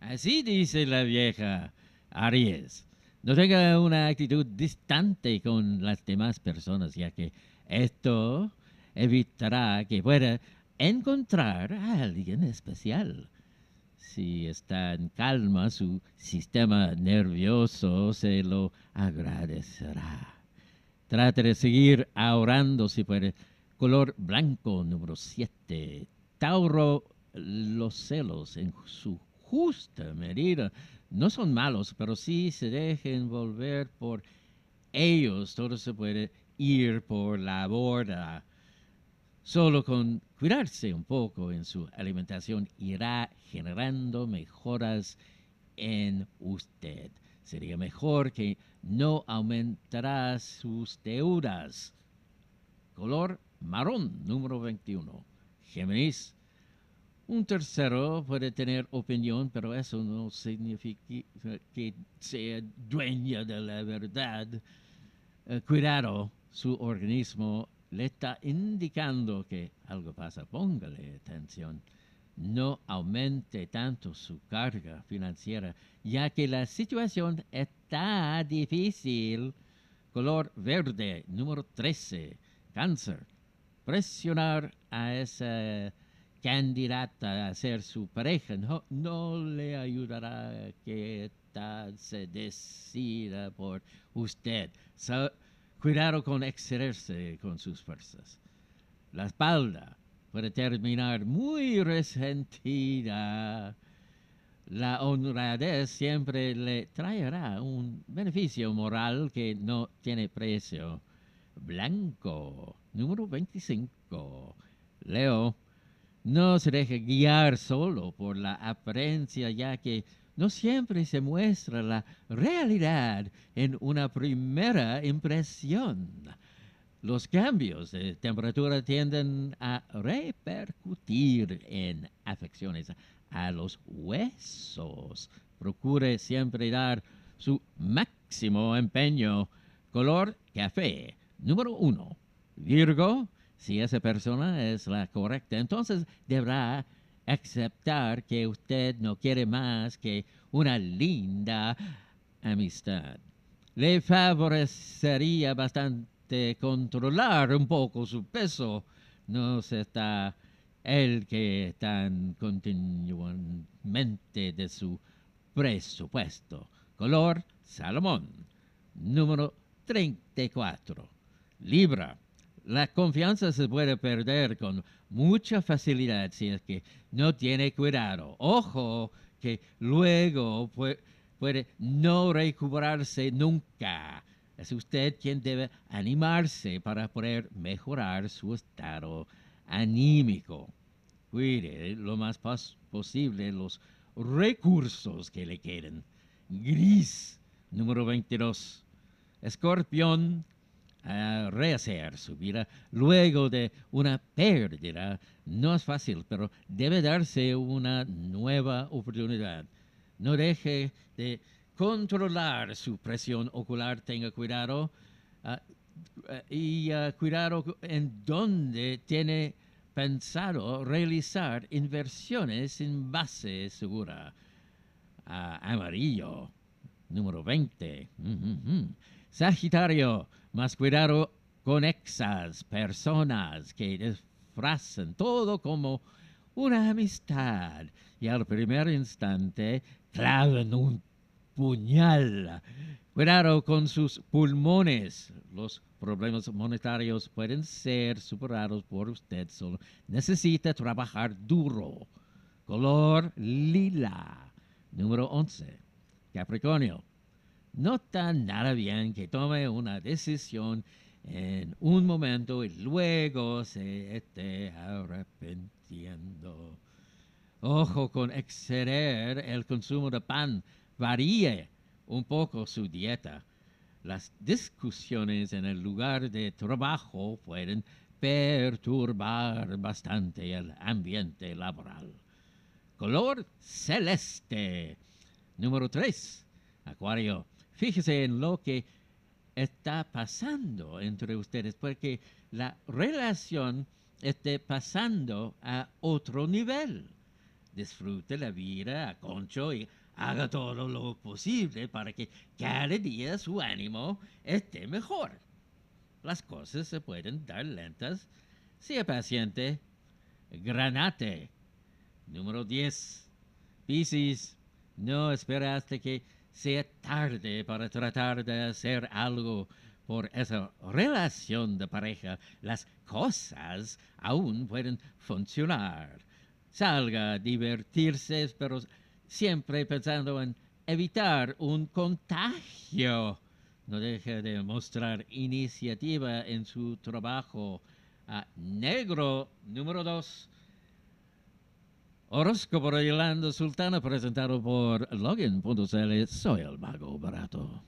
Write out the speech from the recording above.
Así dice la vieja Aries. No tenga una actitud distante con las demás personas, ya que esto evitará que pueda encontrar a alguien especial. Si está en calma, su sistema nervioso se lo agradecerá. Trate de seguir ahorrando si puede. Color blanco número 7. Tauro, los celos en su justa medida no son malos, pero si se dejen envolver por ellos, todo se puede ir por la borda. Solo con cuidarse un poco en su alimentación irá generando mejoras en usted. Sería mejor que no aumentará sus deudas. Color marrón número 21. Géminis. Un tercero puede tener opinión, pero eso no significa que sea dueña de la verdad. Eh, cuidado, su organismo le está indicando que algo pasa. Póngale atención. No aumente tanto su carga financiera, ya que la situación está difícil. Color verde, número 13, cáncer. Presionar a esa candidata a ser su pareja no, no le ayudará que se decida por usted. cuidado con excederse con sus fuerzas. La espalda puede terminar muy resentida. La honradez siempre le traerá un beneficio moral que no tiene precio. Blanco, número 25. Leo, no se deje guiar solo por la apariencia, ya que no siempre se muestra la realidad en una primera impresión. Los cambios de temperatura tienden a repercutir en afecciones a los huesos. Procure siempre dar su máximo empeño. Color café. Número uno. Virgo. Si esa persona es la correcta, entonces deberá aceptar que usted no quiere más que una linda amistad. Le favorecería bastante controlar un poco su peso. No se está el que tan continuamente de su presupuesto. Color Salomón. Número 34. Libra. La confianza se puede perder con mucha facilidad si es que no tiene cuidado. Ojo que luego puede, no recuperarse nunca. Es usted quien debe animarse para poder mejorar su estado anímico. Cuide lo más posible los recursos que le queden. Gris, número 22. Escorpión, rehacer su vida luego de una pérdida. No es fácil, pero debe darse una nueva oportunidad. No deje de controlar su presión ocular, tenga cuidado ah, y uh, cuidado en dónde tiene pensado realizar inversiones en base segura. Uh, amarillo, número 20. Sagitario, más cuidado con esas personas que disfrazan todo como una amistad y al primer instante clavan un puñal. Cuidado con sus pulmones. Los problemas monetarios pueden ser superados por usted solo. Necesita trabajar duro. Color lila. Número 11. Capricornio no está nada bien que tome una decisión en un momento y luego se esté arrepintiendo. Ojo con exceder el consumo de pan. Varíe un poco su dieta. Las discusiones en el lugar de trabajo pueden perturbar bastante el ambiente laboral. Color celeste. Número 3. Acuario Fíjese en lo que está pasando entre ustedes, porque la relación está pasando a otro nivel. disfrute la vida a concho y haga todo lo posible para que cada día su ánimo esté mejor. Las cosas se pueden dar lentas. Sea paciente. Granate. Número 10. Piscis, no espere hasta que sea tarde para tratar de hacer algo por esa relación de pareja. Las cosas aún pueden funcionar. Salga a divertirse, pero siempre pensando en evitar un contagio. No deje de mostrar iniciativa en su trabajo. Negro número dos. Orozco por Sultana, presentado por Login.cl. Soy el Mago Barato.